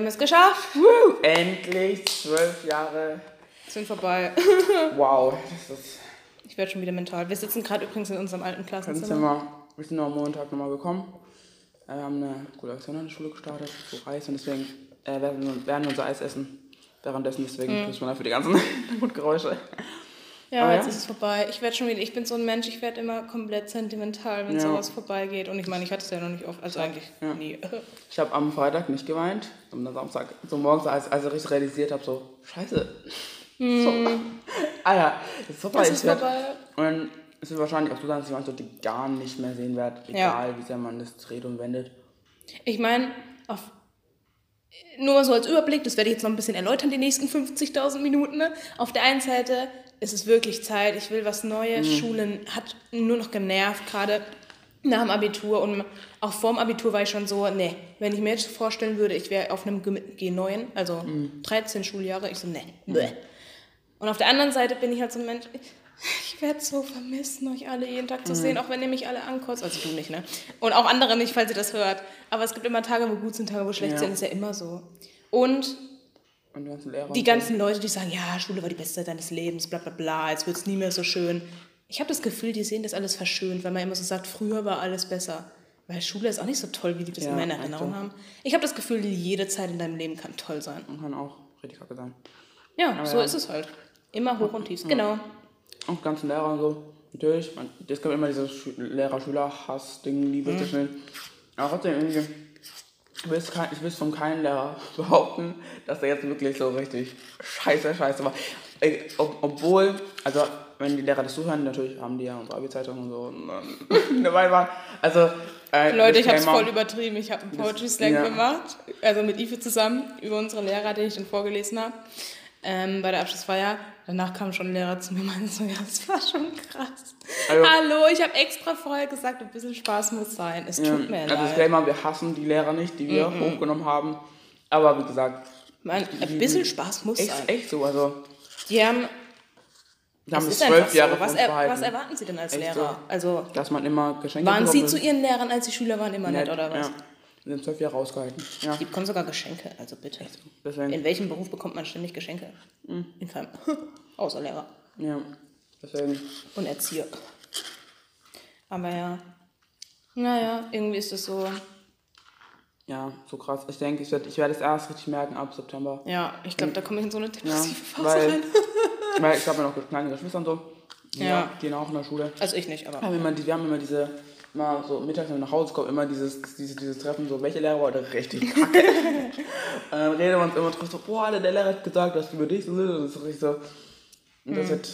haben es geschafft. Woo, endlich zwölf Jahre. Sind vorbei. Wow, das ist. Ich werde schon wieder mental. Wir sitzen gerade übrigens in unserem alten Klassenzimmer. Wir sind noch am Montag nochmal gekommen. Äh, Wir haben eine coole Aktion an der Schule gestartet, so Reis und deswegen äh, werden, wir, werden wir unser Eis essen. Währenddessen, deswegen mhm. man dafür die ganzen Mundgeräusche. Ja, Aber jetzt ja. ist es vorbei. Ich werde schon wieder, ich bin so ein Mensch, ich werde immer komplett sentimental, wenn Ja. sowas vorbeigeht. Und ich meine, ich hatte es ja noch nicht oft, also eigentlich Ja. nie. Ich habe am Freitag nicht geweint, sondern am Samstag, so morgens, als, als ich realisiert habe, so, scheiße. So. Ah ja, das ist vorbei. Es ist vorbei. Und es wird wahrscheinlich auch so sein, dass ich manche Leute gar nicht mehr sehen werde, egal wie sehr man das dreht und wendet. Ich meine, auf nur mal so als Überblick, das werde ich jetzt noch ein bisschen erläutern, die nächsten 50.000 Minuten. Ne? Auf der einen Seite ist es wirklich Zeit, ich will was Neues. Schulen hat nur noch genervt, gerade nach dem Abitur. Und auch vorm Abitur war ich schon so, nee, wenn ich mir jetzt vorstellen würde, ich wäre auf einem G- G9, also 13 Schuljahre, ich so, nee, bleh. Und auf der anderen Seite bin ich halt so ein Mensch, ich werde so vermissen, euch alle jeden Tag zu sehen, auch wenn ihr mich alle ankotzt. Also du nicht, ne? Und auch andere nicht, falls ihr das hört. Aber es gibt immer Tage, wo gut sind, Tage, wo schlecht Ja. sind. Ist ja immer so. Und Und die ganzen Lehrer. die und so. ganzen Leute, die sagen, ja, Schule war die beste Zeit deines Lebens, bla bla bla, jetzt wird es nie mehr so schön. Ich habe das Gefühl, die sehen das alles verschönt, weil man immer so sagt, früher war alles besser. Weil Schule ist auch nicht so toll, wie die das Ja, in echt Erinnerung haben. Ich habe das Gefühl, jede Zeit in deinem Leben kann toll sein. Und kann auch richtig kacke sein. Ja, so ja. ist es halt. Immer hoch und tief. Genau. Und ganzen Lehrer und so. Natürlich, man, es gibt immer dieses Schü- Lehrer-Schüler-Hass-Ding, Liebe zwischen. Aber trotzdem irgendwie. Ich will, kein, ich will von keinem Lehrer behaupten, dass er jetzt wirklich so richtig scheiße, scheiße war. Ob, obwohl, also wenn die Lehrer das zuhören, natürlich haben die ja unsere Abi-Zeitung und so dabei waren. Also, äh, Leute, ich habe es voll übertrieben. Ich habe einen Poetry Slam ja. gemacht, also mit Ife zusammen, über unsere Lehrer, den ich dann vorgelesen habe, ähm, bei der Abschlussfeier. Danach kam schon ein Lehrer zu mir und meinte so, ja, das war schon krass. Also- Hallo, ich habe extra vorher gesagt, ein bisschen Spaß muss sein. Es Ja, tut mir also leid. Disclaimer, wir hassen die Lehrer nicht, die wir hochgenommen haben. Aber wie gesagt, Man, ein bisschen Spaß muss echt, sein. echt so. Also, Die haben, wir haben es zwölf Jahre so. Was, er, was erwarten Sie denn als Echt Lehrer? Also, Dass man immer Geschenke waren Sie zu Ihren Lehrern, als Sie Schüler waren, immer nett, oder was? Ja, wir sind zwölf Jahre ausgehalten. Ja, Die bekommen sogar Geschenke, also bitte. deswegen. In welchem Beruf bekommt man ständig Geschenke? In keinem. Außer Lehrer Ja, deswegen. und Erzieher. Aber ja. Naja, irgendwie ist es so. Ja, so krass. Ich denke, ich werde ich werd es erst richtig merken ab September. Ja, ich glaube, da komme ich in so eine Ja, depressive Phase weil, rein. weil ich habe ja noch kleine Geschwister und so. Die Ja. auch- gehen auch in der Schule. Also ich nicht, Wir aber. haben immer, die, wir haben immer diese, immer so mittags, wenn wir nach Hause kommen, immer dieses, dieses, dieses Treffen, so, welche Lehrer war heute richtig kacke? und dann reden wir uns immer drüber, so, boah, Alter, der Lehrer hat gesagt, dass über dich so sind. Und das ist richtig so. Und das wird,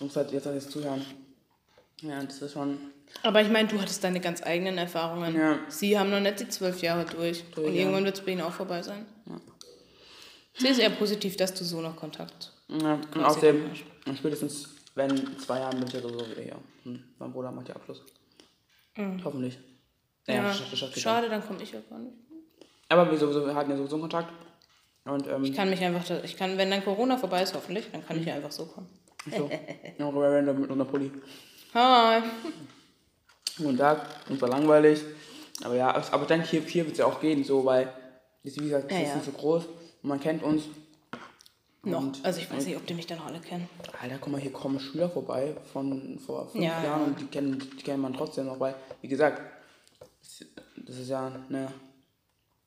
muss halt jetzt alles zuhören. Ja, das ist schon, Aber ich meine, du hattest deine ganz eigenen Erfahrungen. Ja. Sie haben noch nicht die zwölf Jahre durch. Durch, und ja. irgendwann wird es bei ihnen auch vorbei sein. Sie ist eher positiv, dass du so noch Kontakt. ja, und außerdem, spätestens, wenn zwei Jahren bin ich ja sowieso wieder hier. Hm, mein Bruder macht ja Abschluss. Hoffentlich. Mhm. Ja, das schafft- das schafft er. schade, dann komme ich ja gar nicht. Aber wir, sowieso, wir hatten ja sowieso einen Kontakt. Und, ähm, Ich kann mich einfach, ich kann, wenn dann Corona vorbei ist, hoffentlich, dann Mhm. kann ich ja einfach so kommen. so, ja, random mit einer Pulli. Hi. Guten Tag, uns war langweilig. Aber ja, aber denke, hier, hier wird es ja auch gehen, so, weil, ist, wie gesagt, es Ja, ist ja. nicht so groß und man kennt uns. Noch. Und- Also ich weiß nicht, ob die mich dann alle kennen. Alter, guck mal, hier kommen Schüler vorbei von vor fünf Ja, Jahren ja. und die kennen, die kennen man trotzdem noch, weil, wie gesagt, das- ist ja eine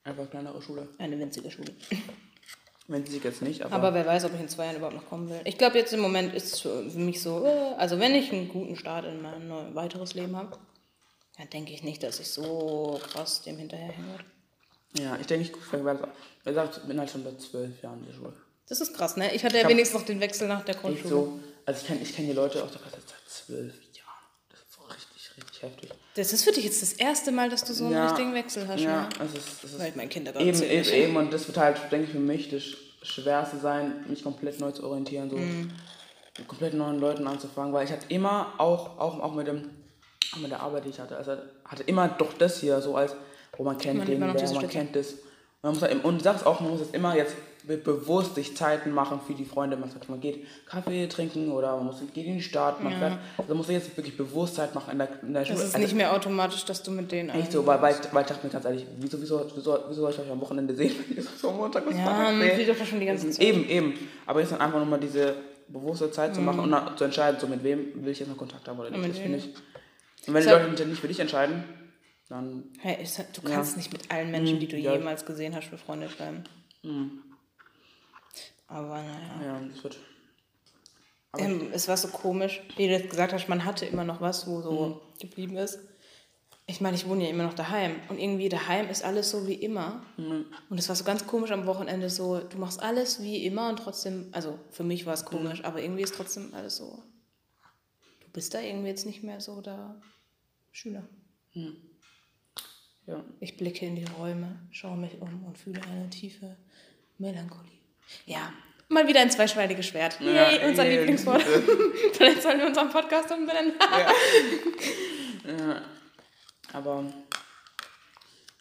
einfach kleinere Schule. Eine winzige Schule. Sich jetzt nicht, aber, Aber wer weiß, ob ich in zwei Jahren überhaupt noch kommen will. Ich glaube, jetzt im Moment ist es für mich so, äh, also wenn ich einen guten Start in mein neu- weiteres Leben habe, dann denke ich nicht, dass ich so krass dem hinterherhängen werde. ja, ich denke, ich ich bin halt schon seit zwölf Jahren in der Schule. Das ist krass, ne? Ich hatte ja hab- wenigstens noch den Wechsel nach der Grundschule. so, also ich kenne ich kenn die Leute aus der Klasse seit zwölf Jahren. Das ist so richtig, richtig heftig. Das ist für dich jetzt das erste Mal, dass du so einen Ja. richtigen Wechsel hast, Ja, ne? es ist, es ist Weil mein Kindergarten eben, eben, eben, und das wird halt, denke ich, für mich das Schwerste sein, mich komplett neu zu orientieren, so Mhm. mit komplett neuen Leuten anzufangen, weil ich hatte immer, auch, auch, auch mit dem, auch mit der Arbeit, die ich hatte, also hatte immer doch das hier so als, wo man kennt Man den, man Stücke. kennt das. Man muss halt, im- und ich sag's auch, man muss es immer jetzt bewusst sich Zeiten machen für die Freunde. Man sagt, man geht Kaffee trinken oder man muss, geht in die Stadt. Man Ja. fährt, also man muss sich jetzt wirklich bewusst Zeit machen in der, in der Das Schule. ist Also nicht mehr automatisch, dass du mit denen Echt so, weil, weil, weil ich dachte mir ganz ehrlich, wieso, wieso, wieso, wieso soll ich euch am Wochenende sehen, wenn ihr so am Montag bis Ja, seht? sieht doch schon die ganze Zeit. Eben, eben. Aber jetzt dann einfach nochmal diese bewusste Zeit zu Mhm. machen und dann zu entscheiden, so mit wem will ich jetzt noch Kontakt haben oder nicht. Das finde ich. Und wenn die Leute nicht für dich entscheiden, dann. Hey, halt- du kannst nicht mit allen Menschen, die du ja. jemals gesehen hast, befreundet bleiben. Aber naja. Ja, das wird. Ähm, es war so komisch, wie du jetzt gesagt hast, man hatte immer noch was, wo so Mhm. geblieben ist. Ich meine, ich wohne ja immer noch daheim. Und irgendwie daheim ist alles so wie immer. Mhm. Und es war so ganz komisch am Wochenende so, du machst alles wie immer und trotzdem, also für mich war es Mhm. komisch, aber irgendwie ist trotzdem alles so. Du bist da irgendwie jetzt nicht mehr so der Schüler. ja. Ich blicke in die Räume, schaue mich um und fühle eine tiefe Melancholie. Ja, mal wieder ein zweischneidiges Schwert. Ja, Yay, unser yay. Lieblingswort. Vielleicht sollen wir unseren Podcast umbenennen. Aber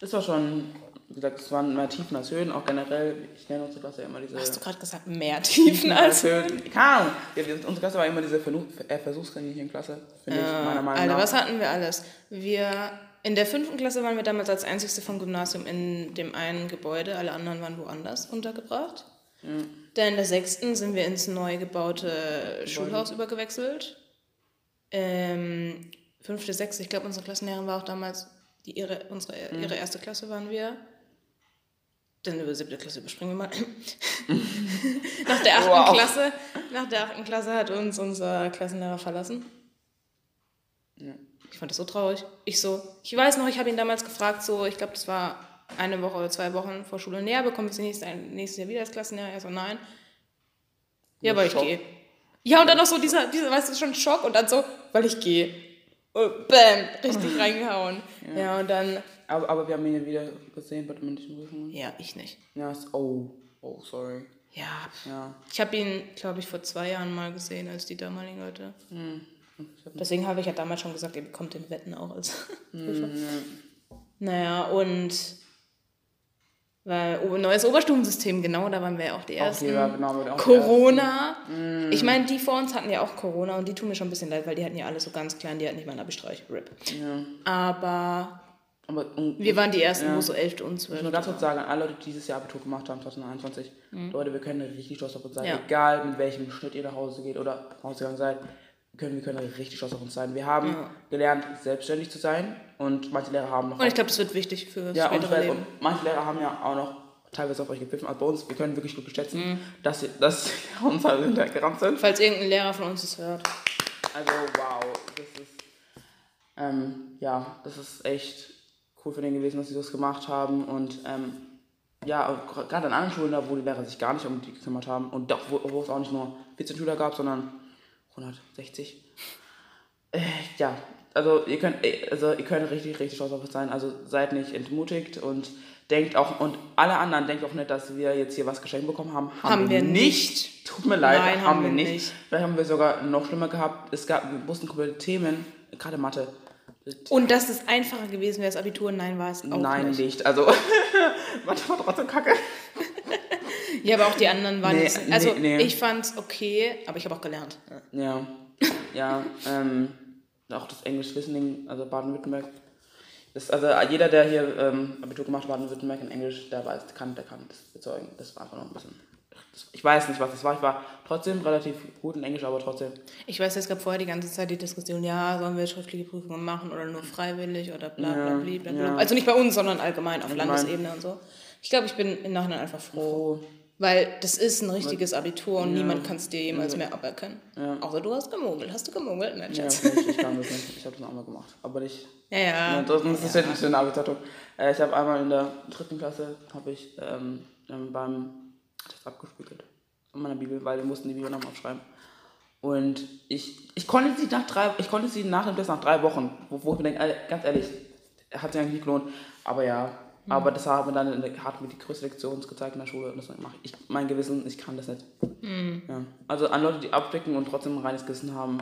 das war schon, wie gesagt, es waren mehr Tiefen als Höhen, auch generell. Ich nenne unsere Klasse ja immer diese. Hast du gerade gesagt, mehr Tiefen als... Höhen. Keine Ahnung. Ja, unsere Klasse war immer diese äh, Versuchskaninchen-Klasse, finde ich, meiner Meinung Alter, nach. was hatten wir alles? Wir... In der fünften Klasse waren wir damals als einzigste vom Gymnasium in dem einen Gebäude, alle anderen waren woanders untergebracht. Dann in der sechsten sind wir ins neu gebaute Schulhaus übergewechselt. Ähm, fünfte, sechste, ich glaube, unsere Klassenlehrerin war auch damals, die ihre, unsere, ihre erste Klasse waren wir. Dann über siebte Klasse überspringen wir mal. nach der achten Wow. Klasse, nach der achten Klasse hat uns unser Klassenlehrer verlassen. Ich fand das so traurig. Ich so, ich weiß noch, ich habe ihn damals gefragt, so, ich glaube, das war eine Woche oder zwei Wochen vor Schule näher, bekommen es nächstes, nächstes Jahr wieder als Klassenlehrer? Er so, nein. Ja, weil ich gehe. Ja, und dann noch so dieser, dieser, weißt du, schon Schock und dann so, weil ich gehe. Bam, richtig reingehauen. Ja. und dann, Aber, aber wir haben ihn ja wieder gesehen bei dem mündlichen Prüfungen. ja, ich nicht. Ja, ist, oh, oh, sorry. Ja, Ja. ich habe ihn, glaube ich, vor zwei Jahren mal gesehen als die damaligen Leute. Hm. Deswegen habe ich ja damals schon gesagt, ihr bekommt den Wetten auch als Prüfer. Naja, und weil neues Oberstufensystem, genau, da waren wir ja auch die Auch ersten. die war genau mit auch Corona. Ich meine, die vor uns hatten ja auch Corona und die tun mir schon ein bisschen leid, weil die hatten ja alle so ganz klein, die hatten nicht mal einen Abistreich. RIP. Ja. Aber Aber und, wir waren die ersten, Ja. wo so 11 und Ich will 12. nur ganz kurz sagen, alle Leute, die dieses Jahr Abitur gemacht haben, 2021, Leute, wir können richtig stolz auf uns sein. Mhm. Ja. Egal mit welchem Schnitt ihr nach Hause geht oder nach Hause gegangen seid, können, wir können richtig stolz auf uns sein. Wir haben Ja. gelernt, selbstständig zu sein und manche Lehrer haben noch. Und ich glaube, das wird wichtig für das ja, und, spätere Leben. und manche Lehrer haben ja auch noch teilweise auf euch gepfiffen. Also bei uns, wir können wirklich gut schätzen, Mhm. dass, ihr- dass uns halt hintergerannt sind. Falls irgendein Lehrer von uns das hört. Also wow, das ist ähm, ja, das ist echt cool für den gewesen, dass sie das gemacht haben und ähm, ja, gerade an anderen Schulen, da wo die Lehrer sich gar nicht um die gekümmert haben und doch, wo, wo es auch nicht nur 14 Schüler gab, sondern 160. Äh, ja, also ihr könnt, äh, also ihr könnt richtig, richtig stolz auf uns sein. Also seid nicht entmutigt und denkt auch, und alle anderen denkt auch nicht, dass wir jetzt hier was geschenkt bekommen haben. Haben, Haben wir nicht. Tut mir leid, Nein, haben, wir nicht. nicht. Vielleicht haben wir sogar noch schlimmer gehabt. Es gab, wir mussten komplette Themen, gerade Mathe. Und dass es einfacher gewesen wäre, das Abitur, nein, war es auch Nein, nicht. nicht. Also, Mathe war trotzdem kacke. Ja, aber auch die anderen waren Nee, nicht. Also nee, nee. ich fand's okay, aber ich habe auch gelernt. Ja, ja, ähm, auch das Englisch-Listening, also Baden-Württemberg. Also jeder, der hier ähm, Abitur gemacht hat, Baden-Württemberg in Englisch, der weiß, kann, der kann das bezeugen. Das war einfach noch ein bisschen. Ich weiß nicht, was das war. Ich war trotzdem relativ gut in Englisch, aber trotzdem. Ich weiß, es gab vorher die ganze Zeit die Diskussion, ja, sollen wir schriftliche Prüfungen machen oder nur freiwillig oder bla bla bla bla. bla. ja. Also nicht bei uns, sondern allgemein auf Allgemein. Landesebene und so. Ich glaube, ich bin im Nachhinein einfach froh. Oh, Weil das ist ein richtiges Abitur und niemand kann es dir jemals mehr aberkennen. Ja. Außer du hast gemogelt. Hast du gemogelt? Nein, ja, Schatz. nicht, ich kann das nicht. Ich habe das auch mal gemacht. Aber nicht. Ja, ja. Ja, das, das ist ja nicht eine Abitur. Äh, ich habe einmal in der dritten Klasse habe ich ähm, ähm, beim das abgespiegelt in meiner Bibel, weil wir mussten die Bibel nochmal aufschreiben. Und ich, ich konnte sie nach drei, ich konnte sie nach dem Test nach drei Wochen, wo, wo ich mir denke, Alter, ganz ehrlich, hat sich eigentlich nicht gelohnt. Aber ja, aber das hat mir dann hat mir die größte Lektion gezeigt in der Schule und das mache ich. Mein Gewissen, ich kann das nicht. Ja. Also an Leute, die abdecken und trotzdem ein reines Gewissen haben,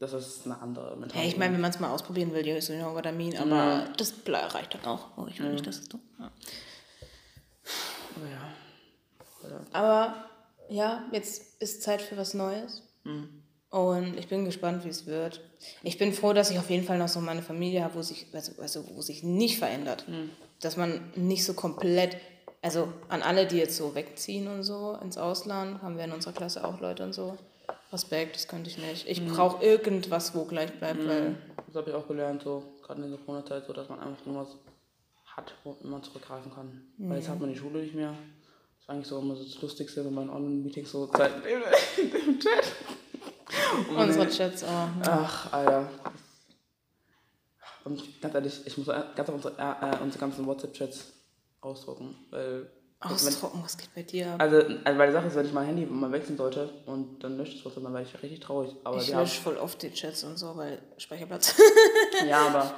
das ist eine andere Mentalität. Ja, ich meine, wenn man es mal ausprobieren will, noch Vitamin, aber das ble- reicht dann auch. Oh, ich will nicht, dass es du. Ja. Aber ja. Aber ja, jetzt ist Zeit für was Neues. Und ich bin gespannt, wie es wird. Ich bin froh, dass ich auf jeden Fall noch so meine Familie habe, wo sich, also, also wo sich nicht verändert. Dass man nicht so komplett, also an alle, die jetzt so wegziehen und so ins Ausland, haben wir in unserer Klasse auch Leute und so. Respekt, das könnte ich nicht. Ich brauche irgendwas, wo gleich bleibt, weil Das habe ich auch gelernt, so gerade in der Corona-Zeit, so dass man einfach irgendwas hat, wo man zurückgreifen kann. Weil jetzt hat man die Schule nicht mehr. Das ist eigentlich so immer so das Lustigste, wenn man in Online-Meetings so Zeit im Chat. Unsere Chats auch. Ne? Ach, Alter. Und ganz ehrlich, ich muss ganz unsere, äh, äh, unsere ganzen WhatsApp-Chats ausdrucken. Weil, wenn, Ausdrucken, was geht bei dir ab? also, also, weil die Sache ist, wenn ich mein Handy mal wechseln sollte und dann löscht es trotzdem, dann werde ich richtig traurig. Aber Ich lösche voll oft die Chats und so, weil Speicherplatz. ja, aber,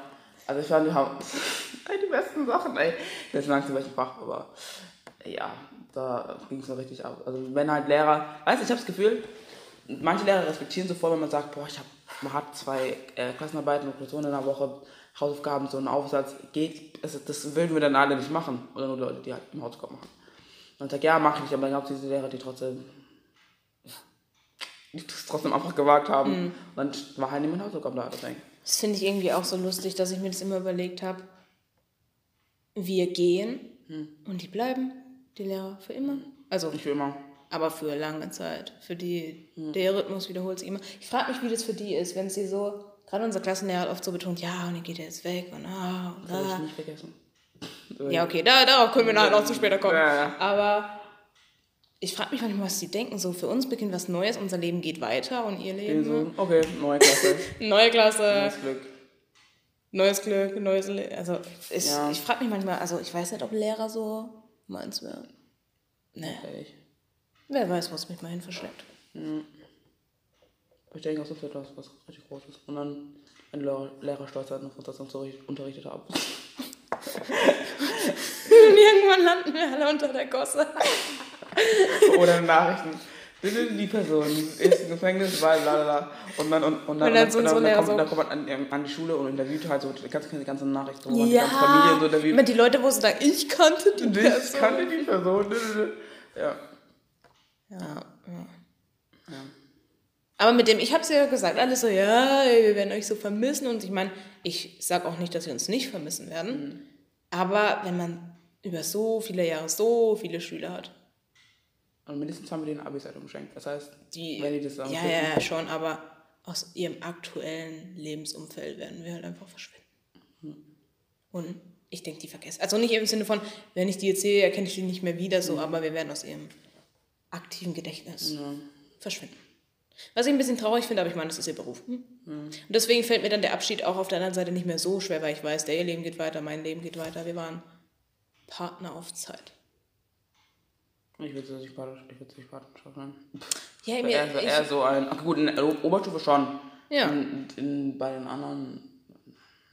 also ich fand, die haben die besten Sachen, ey. Jetzt langsam welchen Fach, aber ja, da ging es mir richtig ab. Also, wenn halt Lehrer, weißt du, ich habe das Gefühl, manche Lehrer respektieren sofort, wenn man sagt, boah, ich hab, man hat zwei äh, Klassenarbeiten und Klausuren in der Woche, Hausaufgaben, so einen Aufsatz, geht, also das würden wir dann alle nicht machen. Oder nur Leute, die halt im Hausaufgaben machen. Und ich sag, ja, mache ich, aber dann gab es diese Lehrer, die trotzdem die das trotzdem einfach gewagt haben. Und dann war halt niemand Hausaufgaben da, deswegen. Das finde ich irgendwie auch so lustig, dass ich mir das immer überlegt habe. Wir gehen und die bleiben, die Lehrer, für immer. Also, Nicht für immer. aber für lange Zeit. Für die, der Rhythmus wiederholt sich immer. Ich frage mich, wie das für die ist, wenn sie so, gerade unser Klassenlehrer hat oft so betont, ja, und dann geht er jetzt weg und ah, und Das habe ich nicht vergessen. Ja, okay, da, darauf können wir nachher noch zu später kommen. Ja. Aber ich frage mich manchmal, was die denken. So, für uns beginnt was Neues, unser Leben geht weiter und ihr Leben. So, okay, neue Klasse. Neue Klasse. Neues Glück. Neues Glück, neues Le Also ich, Ja. ich frage mich manchmal, also ich weiß nicht, ob Lehrer so meins wären. Ne, Ehrlich. wer weiß, wo es mich mal hin verschleppt. Ich denke, das ist etwas, was richtig groß ist. Und dann ein Lehrer, Lehrer stolz sein auf uns, dass uns so unterrichtet haben. Und irgendwann landen wir alle unter der Gosse. Oder in Nachrichten. Bitte die Person ist im Gefängnis, weil la la la. Und dann, und, und dann, Und dann und dann, Lehrer kommt, so- dann kommt man an, an die Schule und interviewt halt so die ganze, die ganze Nachricht. So, die ganze Familie so immer die Leute, wo sie sagen, ich kannte die Ich Person. kannte die Person. Ja. Ja, ja. Aber mit dem, ich habe es ja gesagt, alle so, ja, wir werden euch so vermissen. Und ich meine, ich sage auch nicht, dass wir uns nicht vermissen werden. Aber wenn man über so viele Jahre so viele Schüler hat, Und mindestens haben wir den Abi-Zeitung geschenkt. Das heißt, die, wenn die das sagen, ja, ja, ja, schon, aber aus ihrem aktuellen Lebensumfeld werden wir halt einfach verschwinden. Und ich denke, die vergessen. Also nicht im Sinne von, wenn ich die jetzt sehe, erkenne ich die nicht mehr wieder so, aber wir werden aus ihrem aktiven Gedächtnis verschwinden. Was ich ein bisschen traurig finde, aber ich meine, das ist ihr Beruf. Hm? Und deswegen fällt mir dann der Abschied auch auf der anderen Seite nicht mehr so schwer, weil ich weiß, der ihr Leben geht weiter, mein Leben geht weiter. Wir waren Partner auf Zeit. Ich würde es nicht Partnerschaft ich nennen. Ja, Eher, mir, so- ich, eher so ein, ach gut, in der Oberstufe schon. Ja. In, in, bei den anderen.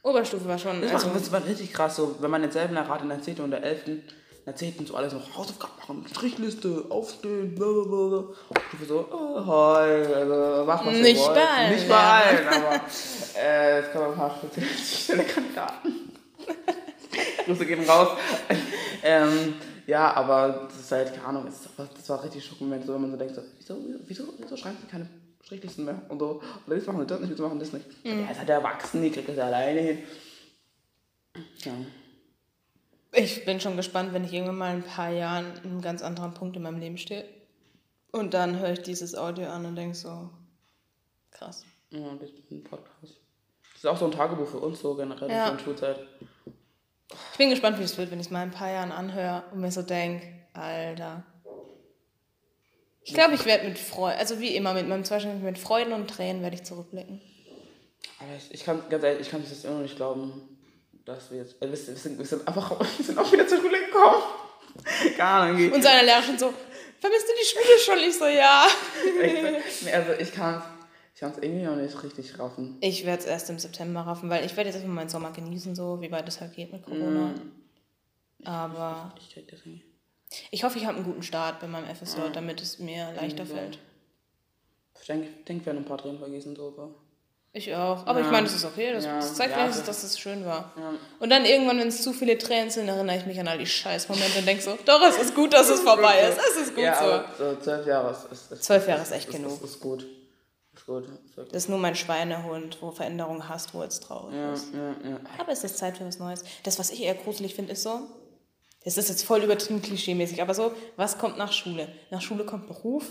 Oberstufe war schon. Das, Also, war, das war richtig krass, so, wenn man denselben hat in der 10. und der 11. 10. so alles noch Hausaufgaben machen, Strichliste, aufstehen, blablabla. Stufe so, oh, hi, also mach was Nicht bei allen, Nicht bei ja. allen, aber äh, es kommen ein paar spezielle Kandidaten. Grüße gehen raus. ähm, ja, aber das ist halt, keine Ahnung, das war, richtig schockierend, so, wenn man so denkt, so, wieso, wieso, wieso schreiben sie keine Strichlisten mehr und so, oder jetzt machen sie das nicht, wieso machen das nicht. Mhm. Der ist halt erwachsen, die kriegt das ja alleine hin. Ja. Ich bin schon gespannt, wenn ich irgendwann mal in ein paar Jahren in einem ganz anderen Punkt in meinem Leben stehe. Und dann höre ich dieses Audio an und denke so, krass. Ja, das ist ein Podcast. Das ist auch so ein Tagebuch für uns, so generell Ja. in der Schulzeit. Ich bin gespannt, wie es wird, wenn ich es mal in ein paar Jahren anhöre und mir so denke, Alter. Ich glaube, ich werde mit Freude, also wie immer, mit meinem Zweischnitt, mit Freuden und Tränen werde ich zurückblicken. Aber ich, kann, ganz ehrlich, ich kann das immer noch nicht glauben, dass wir jetzt, äh, wir, sind, wir, sind, einfach, wir sind auch wieder zur Schule gekommen. Ahnung, wie. Und seine Lehrer schon so, vermisst du die Schule schon? Ich so, ja. Ich, nee, also ich kann ich kann es irgendwie noch nicht richtig raffen. Ich werde es erst im September raffen, weil ich werde jetzt einfach meinen Sommer genießen, so wie weit es halt geht mit Corona. Aber Ich das nicht. ich hoffe, ich habe einen guten Start bei meinem FSJ, damit es mir leichter fällt. Ich denke, ich denk, wir werden ein paar Tränen vergießen, so, aber Ich auch. Aber ich Ja. meine, das ist okay. Das, Ja. das zeigt Ja, wenigstens, das- dass es schön war. Ja. Und dann irgendwann, wenn es zu viele Tränen sind, erinnere ich mich an all die Scheißmomente und denke so, doch, es ist gut, dass es vorbei ist. Es ist gut ja, so. aber so zwölf Jahre ist, ist, ist Zwölf Jahre ist echt ist, genug. Ist, ist gut. Ist gut. Das ist nur mein Schweinehund, wo Veränderung hast, wo jetzt traurig Ja, ist. ja, ja. Aber es ist Zeit für was Neues. Das, was ich eher gruselig finde, ist so, das ist jetzt voll übertrieben klischee-mäßig, aber so, was kommt nach Schule? Nach Schule kommt Beruf,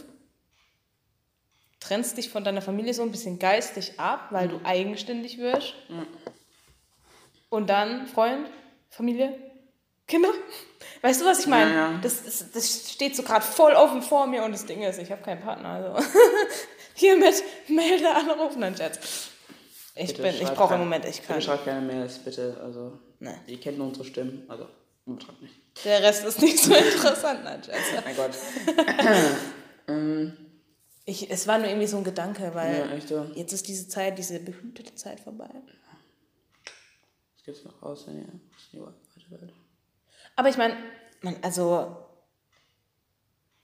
trennst dich von deiner Familie so ein bisschen geistig ab, weil du eigenständig wirst. Und dann Freund, Familie, Kinder. Weißt du, was ich meine? Ja, ja. Das, das, das steht so gerade voll offen vor mir und das Ding ist, ich habe keinen Partner. Also hiermit melde anrufen, nein, Scherz. Ich, Bitte bin, ich brauche im Moment, ich kann. Bitte schreibt keine Mails, bitte. Also, Nee. ihr kennt nur unsere Stimmen. Also, nicht. Der Rest ist nicht so interessant, nein, Scherz. Mein Gott. ähm, Ich, es war nur irgendwie so ein Gedanke, weil ja, echt so. jetzt ist diese Zeit, diese behütete Zeit vorbei. Was gibt's noch wenn ihr die weiter wollt? Aber ich meine, man, also,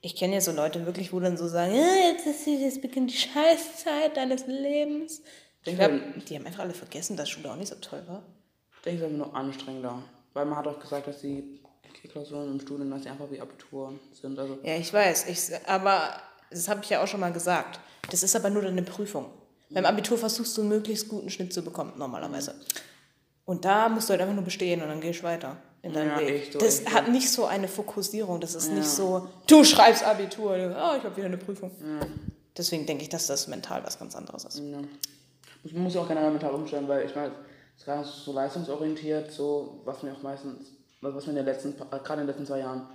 ich kenne ja so Leute wirklich, wo dann so sagen, ja, jetzt, ist, jetzt beginnt die Scheißzeit deines Lebens. Ich glaube, die haben einfach alle vergessen, dass Schule auch nicht so toll war. Ich denke, es ist einfach nur anstrengender. Weil man hat auch gesagt, dass die Klausuren im Studium, dass sie einfach wie Abitur sind. Also, Ja, ich weiß, ich, aber das habe ich ja auch schon mal gesagt. Das ist aber nur eine Prüfung. Beim Abitur versuchst du einen möglichst guten Schnitt zu bekommen, normalerweise. Und da musst du halt einfach nur bestehen und dann gehst du weiter in deinem Ja, Weg. echt das echt hat nicht so eine Fokussierung. Das ist nicht so, du schreibst Abitur, oh, ich habe wieder eine Prüfung. Deswegen denke ich, dass das mental was ganz anderes ist. ja. Man muss ja auch generell mental umstellen, weil ich meine, es ist gerade so leistungsorientiert, so was mir auch meistens, was was mir in den letzten, äh, gerade in den letzten zwei Jahren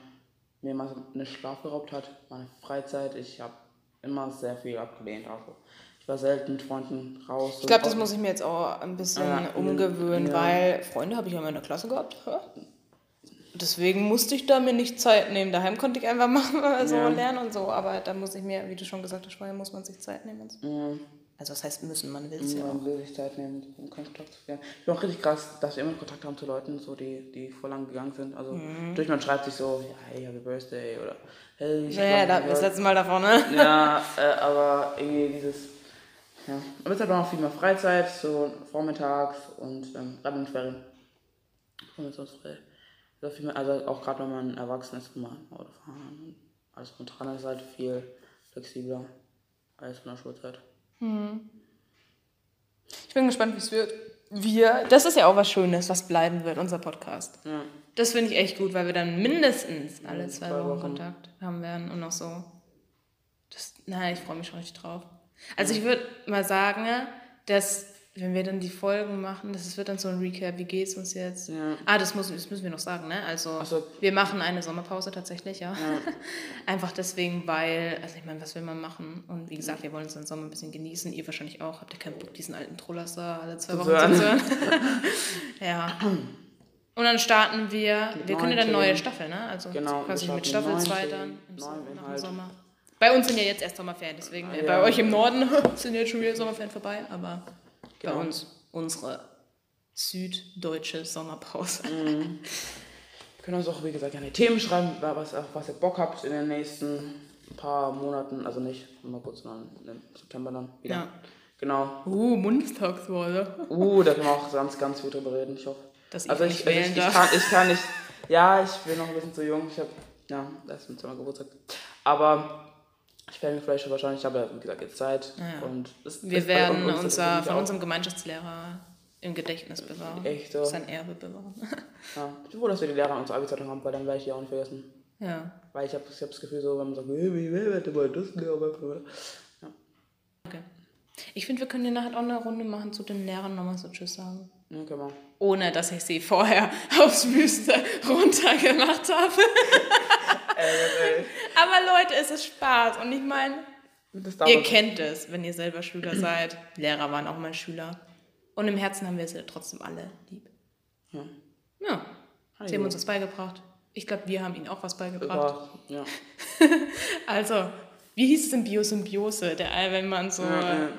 mir mal einen Schlaf geraubt hat, meine Freizeit. Ich habe immer sehr viel abgelehnt. Also ich war selten mit Freunden raus. Ich glaube, das muss ich mir jetzt auch ein bisschen Ja, umgewöhnen, ja. weil Freunde habe ich ja in meiner Klasse gehabt. Deswegen musste ich da mir nicht Zeit nehmen. Daheim konnte ich einfach machen, so Ja. lernen und so. Aber da muss ich mir, wie du schon gesagt hast, vorher muss man sich Zeit nehmen. Und so. Also was heißt müssen, man will es ja auch. Man will sich Zeit nehmen, um Kontakt zu werden. Ich bin auch richtig krass, dass wir immer Kontakt haben zu Leuten, so die, die vor lang gegangen sind. Also Mhm. durch man schreibt sich so, hey, happy birthday oder hey, ich Ja, ja, da das letzte Mal davon, ne? Ja, äh, aber irgendwie dieses, ja. Aber es hat auch noch viel mehr Freizeit, so vormittags und ähm, gerade in Ferien. Also, viel mehr, also auch gerade wenn man erwachsen ist, kann man Auto fahren alles dran ist halt viel flexibler als in der Schulzeit. Ich bin gespannt, wie es wird. Wir, das ist ja auch was Schönes, was bleiben wird, unser Podcast. Ja. Das finde ich echt gut, weil wir dann mindestens alle zwei zwei Wochen Wochen. Kontakt haben werden und noch so. Das, nein, ich freue mich schon richtig drauf. Also ich würde mal sagen, dass wenn wir dann die Folgen machen, das wird dann so ein Recap, wie geht's uns jetzt? Ja. Ah, das, muss, das müssen wir noch sagen, ne? Also so. wir machen eine Sommerpause tatsächlich, ja. Einfach deswegen, weil, also ich meine, was will man machen? Und wie gesagt, wir wollen uns den Sommer ein bisschen genießen. Ihr wahrscheinlich auch. Habt ihr keinen Bock, diesen alten Trollers da alle zwei Wochen zu hören? ja. Und dann starten wir, wir können ja dann neue. Staffel, ne? Also Genau, quasi mit Staffel mit 2 neuen dann im Sommer, nach dem Inhalt. Sommer. Bei uns sind ja jetzt erst Sommerferien, deswegen äh, bei Ja. euch im Norden sind jetzt schon wieder Sommerferien vorbei, aber bei Genau. uns unsere süddeutsche Sommerpause. Wir können uns auch, wie gesagt, gerne Themen schreiben, was, was ihr Bock habt in den nächsten paar Monaten. Also nicht mal kurz, sondern im September dann wieder. Ja. Genau. Uh, Bundestagswahl. Uh, da können wir auch ganz, ganz viel drüber reden, ich hoffe. Dass ich Also ich, also ich, ich, kann, ich kann nicht. Ja, ich bin noch ein bisschen zu jung. Ich habe, ja, das ist mit zweimal Geburtstag. Aber ich werde mir vielleicht wahrscheinlich, ich habe ja, wie gesagt, jetzt Zeit. Ja. Und Wir werden uns- unser, von unserem Gemeinschaftslehrer im Gedächtnis bewahren. Echt so. Sein Erbe bewahren. Ja, ich bin froh, dass wir die Lehrer an unserer Abi-Zeitung haben, weil dann werde ich die auch nicht vergessen. ja. Weil ich habe ich hab das Gefühl, so, wenn man sagt, hey, wie wer hätte mal das Lehrer? Okay. Ich finde, wir können dir nachher auch eine Runde machen zu den Lehrern nochmal so Tschüss sagen. Ja, können wir. Ohne, dass ich sie vorher aufs Wüste runtergemacht habe. Aber Leute, es ist Spaß. Und ich meine, ihr kennt es, wenn ihr selber Schüler seid. Lehrer waren auch mal Schüler. Und im Herzen haben wir sie trotzdem alle lieb. Ja. Ja. Sie haben uns was beigebracht. Ich glaube, wir haben ihnen auch was beigebracht. Ja. Also, wie hieß es in Biosymbiose? Der, wenn man so. Ja, ja.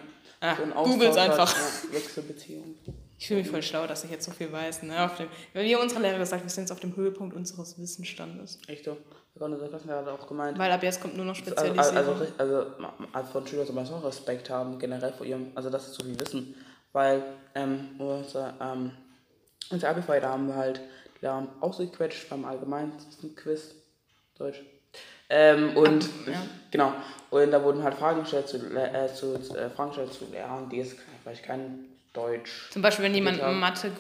Ah, Austausch einfach. Ja, Wechselbeziehung. Ich fühle mich voll schlau, dass ich jetzt so viel weiß. Ne? Auf dem, weil wir unsere Lehrer gesagt, wir sind jetzt auf dem Höhepunkt unseres Wissensstandes. Echt so. Klassenlehrer hat auch gemeint. Weil ab jetzt kommt nur noch Also, Spezialisierung. also, also, also von Schülern zum Beispiel auch Respekt haben, generell vor ihrem, also dass sie so viel wissen. weil ähm, unser, ähm, unser da haben wir halt die Lehrer ausgequetscht beim allgemeinen Quiz, Deutsch. Ähm, und ja. genau, und da wurden halt Fragen gestellt zu, äh, zu äh, Fragen gestellt zu Lehrern, die jetzt vielleicht kein Deutsch Zum Beispiel, wenn jemand. Mathe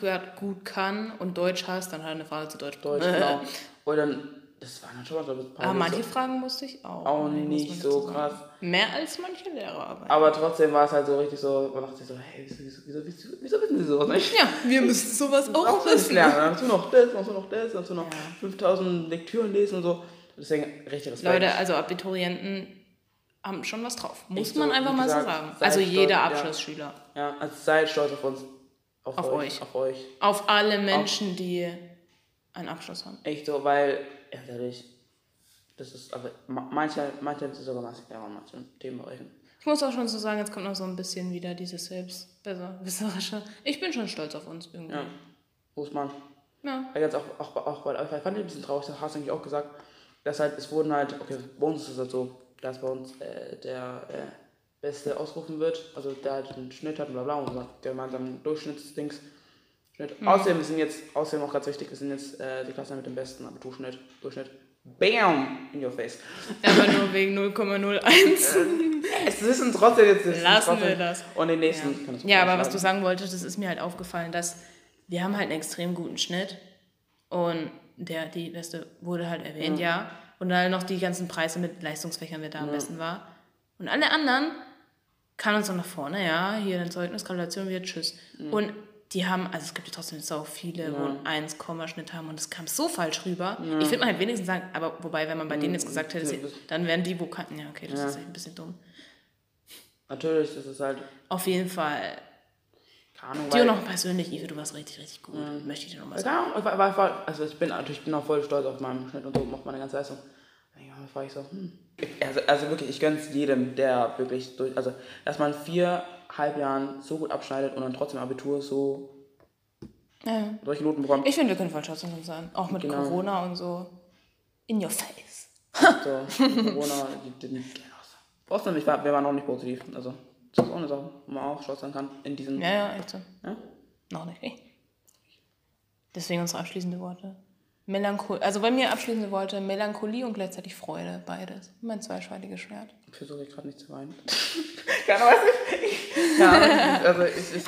gut- kann und Deutsch hasst, dann hat er eine Frage zu Deutsch. Deutsch, genau. Und dann, das waren dann schon mal so ein paar Aber nicht manche so, Fragen musste ich auch. auch nicht so sagen. krass. Mehr als manche Lehrer. Aber Aber trotzdem war es halt so richtig so, man dachte sich so, hey, wieso, wieso, wieso, wieso, wissen sie sowas nicht? ja, wir müssen sowas auch Auch wissen. lernen, dann dazu noch das, dazu noch das, dazu noch 5000 Lektüren lesen und so. Deswegen richtig Respekt. Leute, also Abiturienten haben schon was drauf. Muss so, man einfach wie mal so gesagt, sagen. seid Also stolz, jeder ja. Abschlussschüler. Ja, also seid stolz auf uns. Auf, Auf euch, euch. Auf euch. Auf alle Menschen, die einen Abschluss haben. Echt so, weil, ganz ehrlich, das ist, aber ma- manche, manche sind sogar in manchen Themenbereichen. Ich muss auch schon so sagen, jetzt kommt noch so ein bisschen wieder dieses Selbstbesserwisserische. Ich bin schon stolz auf uns irgendwie. Ja. Muss man. Ja. Jetzt auch, auch, auch bei euch, ich fand ich ein bisschen traurig, das hast du eigentlich auch gesagt, dass halt, es wurden halt, okay, bei uns ist es halt so, dass bei uns äh, der äh, Beste ausrufen wird, also der halt einen Schnitt hat und bla bla und sagt, gemeinsam Durchschnittsdings. Schnitt. Außerdem wir sind jetzt, außerdem auch ganz wichtig, wir sind jetzt äh, die Klasse mit dem besten Abiturschnitt, Durchschnitt. Bam! In your face. Aber nur wegen 0,01. Es wissen trotzdem jetzt. Lassen trotzdem, wir das. Und den nächsten kann ich Ja, aber was du sagen wolltest, das ist mir halt aufgefallen, dass wir haben halt einen extrem guten Schnitt und der, die beste wurde halt erwähnt, ja. Und dann noch die ganzen Preise mit Leistungsfächern, wer da am besten war. Und alle anderen kamen uns dann nach vorne, ja, hier ein Zeugnis, Gratulation, wieder tschüss. Und die haben, also es gibt ja trotzdem so viele, wo einen 1, Schnitt haben und das kam so falsch rüber. Ich würde mal halt wenigstens sagen, aber wobei, wenn man bei denen jetzt gesagt hätte, dann wären die, wo kannten, ja, okay, das ist echt ein bisschen dumm. Natürlich, das ist halt, Auf jeden Fall. Ahnung, Dir noch persönlich, Ive, du warst richtig, richtig gut. Möchte ich dir nochmal sagen. Ja, ich war, war, also ich bin natürlich ich bin auch voll stolz auf meinen Schnitt und so, auf meine ganze Leistung. Ja, war ich so, hm. Also, also wirklich, ich gönn's jedem, der wirklich durch, also dass man viereinhalb Jahren so gut abschneidet und dann trotzdem Abitur so Ja. solche Noten bekommt. Ich finde, wir können voll stolz auf uns sein. Auch mit Genau. Corona und so. In your face. So, mit Corona, die, die, Trotzdem, ich war, wir waren auch nicht positiv. Also, das ist auch eine Sache, wo man auch stolz sein kann in diesen. Ja, ja, echt so. Ja? Noch nicht. Deswegen unsere abschließende Worte. Melancholie, also bei mir abschließende Worte, Melancholie und gleichzeitig Freude, beides. Mein zweischneidiges Schwert. Ich versuche gerade nicht zu weinen. Keine Ahnung, ich. Ja, also ich, ich,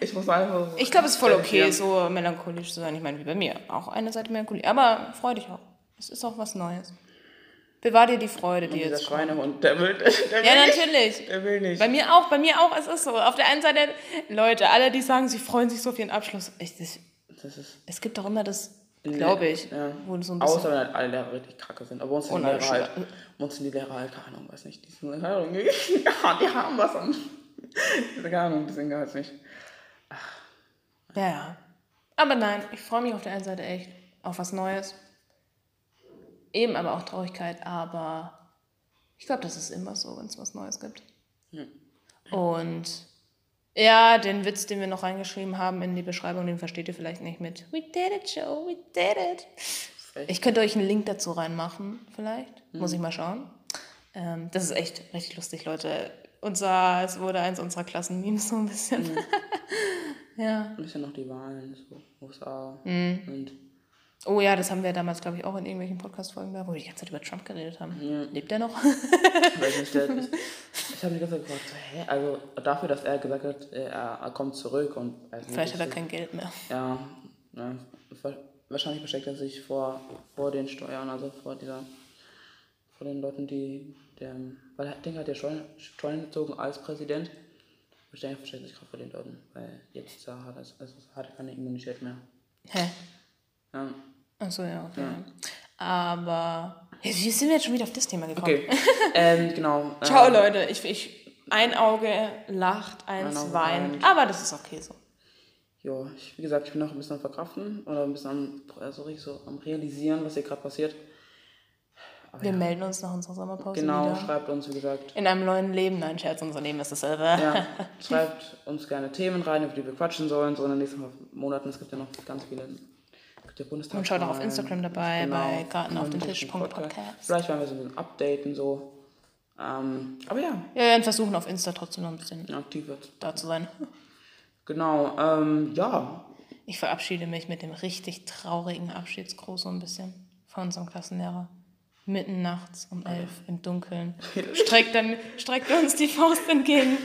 ich muss einfach. ich glaube, es ist voll okay, so melancholisch zu sein. Ich meine, wie bei mir. Auch eine Seite Melancholie. Aber freu dich auch. Es ist auch was Neues. Bewahr dir die Freude, die jetzt kommt. Schweinehund, der will, der will Ja, nicht. natürlich. Der will nicht. Bei mir auch, bei mir auch, es ist so. Auf der einen Seite, Leute, alle, die sagen, sie freuen sich so auf ihren Abschluss. Ich, ich, Das ist. es gibt doch immer das, glaube ich, Ja. so ein bisschen. Außer wenn halt alle Lehrer richtig kacke sind. Aber uns sind die Lehrer halt. Uns sind die Lehrer halt, keine Ahnung, weiß nicht. Die sind, keine Ahnung, ja, die haben was an. Keine Ahnung, die sind halt nicht. Ja, ja. Aber nein, ich freue mich auf der einen Seite echt auf was Neues. Eben aber auch Traurigkeit, aber ich glaube, das ist immer so, wenn es was Neues gibt. Und ja, den Witz, den wir noch reingeschrieben haben in die Beschreibung, den versteht ihr vielleicht nicht mit We did it, Joe, we did it. Ich könnte euch einen Link dazu reinmachen, vielleicht. Muss ich mal schauen. Ähm, das ist echt richtig lustig, Leute. Unser, es wurde eins unserer Klassenmemes so ein bisschen. ja. Ein bisschen noch die Wahlen, so USA. Mhm. Und Oh ja, das haben wir damals, glaube ich, auch in irgendwelchen Podcast-Folgen da, wo wir die ganze Zeit über Trump geredet haben. Lebt er noch? Weiß nicht, der, ich ich habe mich die ganze Zeit gefragt, so, hä? Also dafür, dass er gesagt hat, er, er kommt zurück und. nicht, Vielleicht hat er kein Geld mehr. Ja, ja, wa- wahrscheinlich versteckt er sich vor, vor den Steuern, also vor dieser, vor den Leuten, die, der, weil er denkt, hat ja Steuern, Steuern gezogen als Präsident. Ich denke, er versteckt sich gerade vor den Leuten, weil jetzt hat, er, also hat er keine Immunität mehr. Hä? Ja, Achso, ja, okay. Aber. Ja, wie sind wir jetzt schon wieder auf das Thema gekommen? okay, ähm, genau. Ciao, ähm, Leute. Ich, ich, ein Auge lacht, eins Ein Auge weint. weint. Aber das ist okay so. Ja, wie gesagt, ich bin noch ein bisschen am Verkraften oder ein bisschen am, also richtig so am Realisieren, was hier gerade passiert. Wir melden uns nach unserer Sommerpause Genau, wieder. schreibt uns, wie gesagt, In einem neuen Leben. Nein, Scherz, unser Leben ist dasselbe. Ja, schreibt uns gerne Themen rein, über die wir quatschen sollen, so in den nächsten Monaten. Es gibt ja noch ganz viele. Ja Bundestag. Und schaut auch auf Instagram dabei, bei Garten auf dem Tisch. Podcast. Vielleicht werden wir so ein bisschen updaten, so. Ähm, aber ja, Ja, werden versuchen, auf Insta trotzdem noch ein bisschen aktiv wird. da zu sein. Genau, ähm, ja. Ich verabschiede mich mit dem richtig traurigen Abschiedsgruß so ein bisschen von unserem Klassenlehrer. Mitten nachts um elf im Dunkeln streckt, er, streckt uns die Faust entgegen.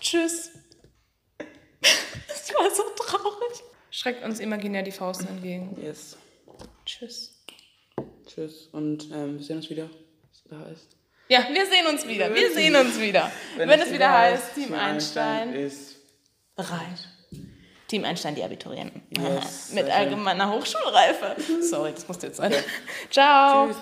Tschüss. Das war so Streckt uns imaginär die Faust entgegen. Yes. Tschüss. Tschüss und ähm, wir sehen uns wieder, was da heißt. Ja, wir sehen uns wieder. Wir sehen uns wieder. Wenn, es wieder heißt, Team Einstein ist bereit. Team Einstein, die Abiturienten. Yes, Mit allgemeiner Hochschulreife. Sorry, das musste jetzt sein. Ciao. Tschüss.